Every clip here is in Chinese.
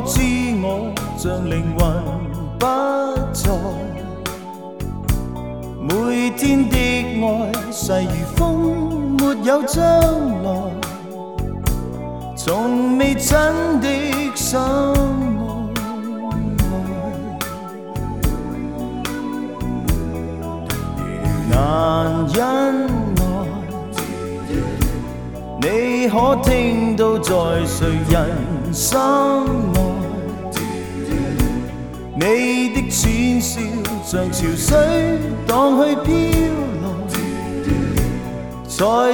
知我像灵魂不在，每天的爱逝如风，没有将来，从未真的心爱，难忍耐。你可听到在谁人心你的浅笑，像潮水荡去飘来，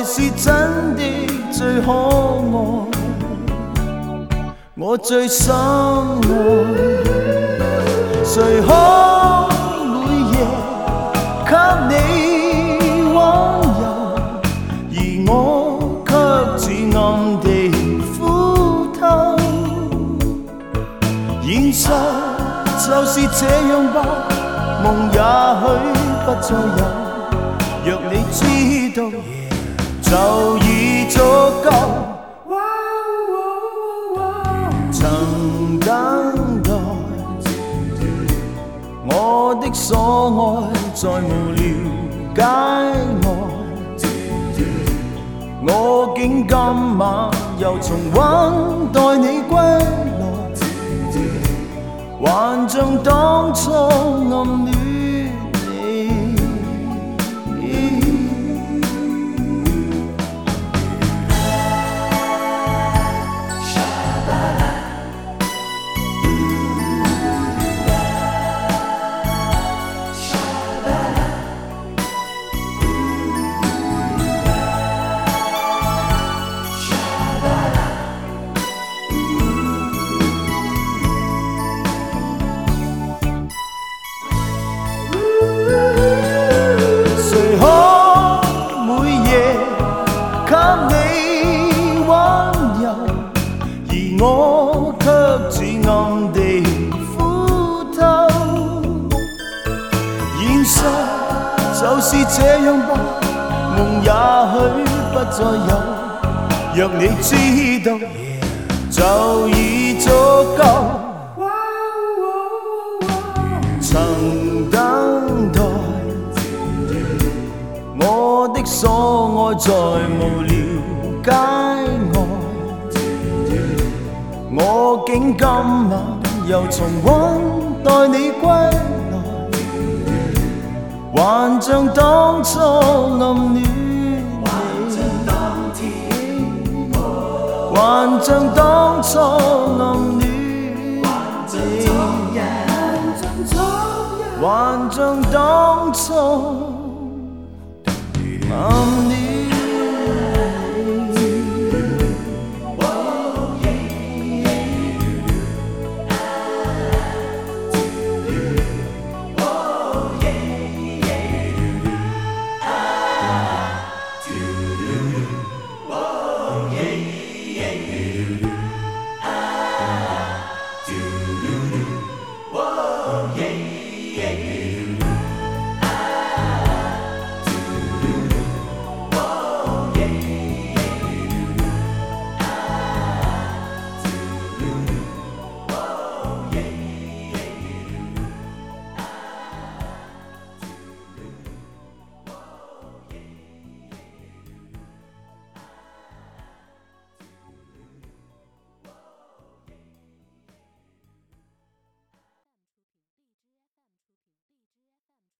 才是真的最可爱。我最深爱，谁可每夜给你温柔，而我却自暗地苦透，现实。就是这样吧，梦也许不再有。若你知道，就已足够。曾等待，我的所爱在无聊解外，我竟今晚又重温待你归。还像当初暗恋。是这样吧，梦也许不再有。若你知道，就已足够。曾等待，我的所爱在无聊街外，我竟今晚又重温待你归。还像当初暗恋你，还像当初暗恋你，还像当初暗恋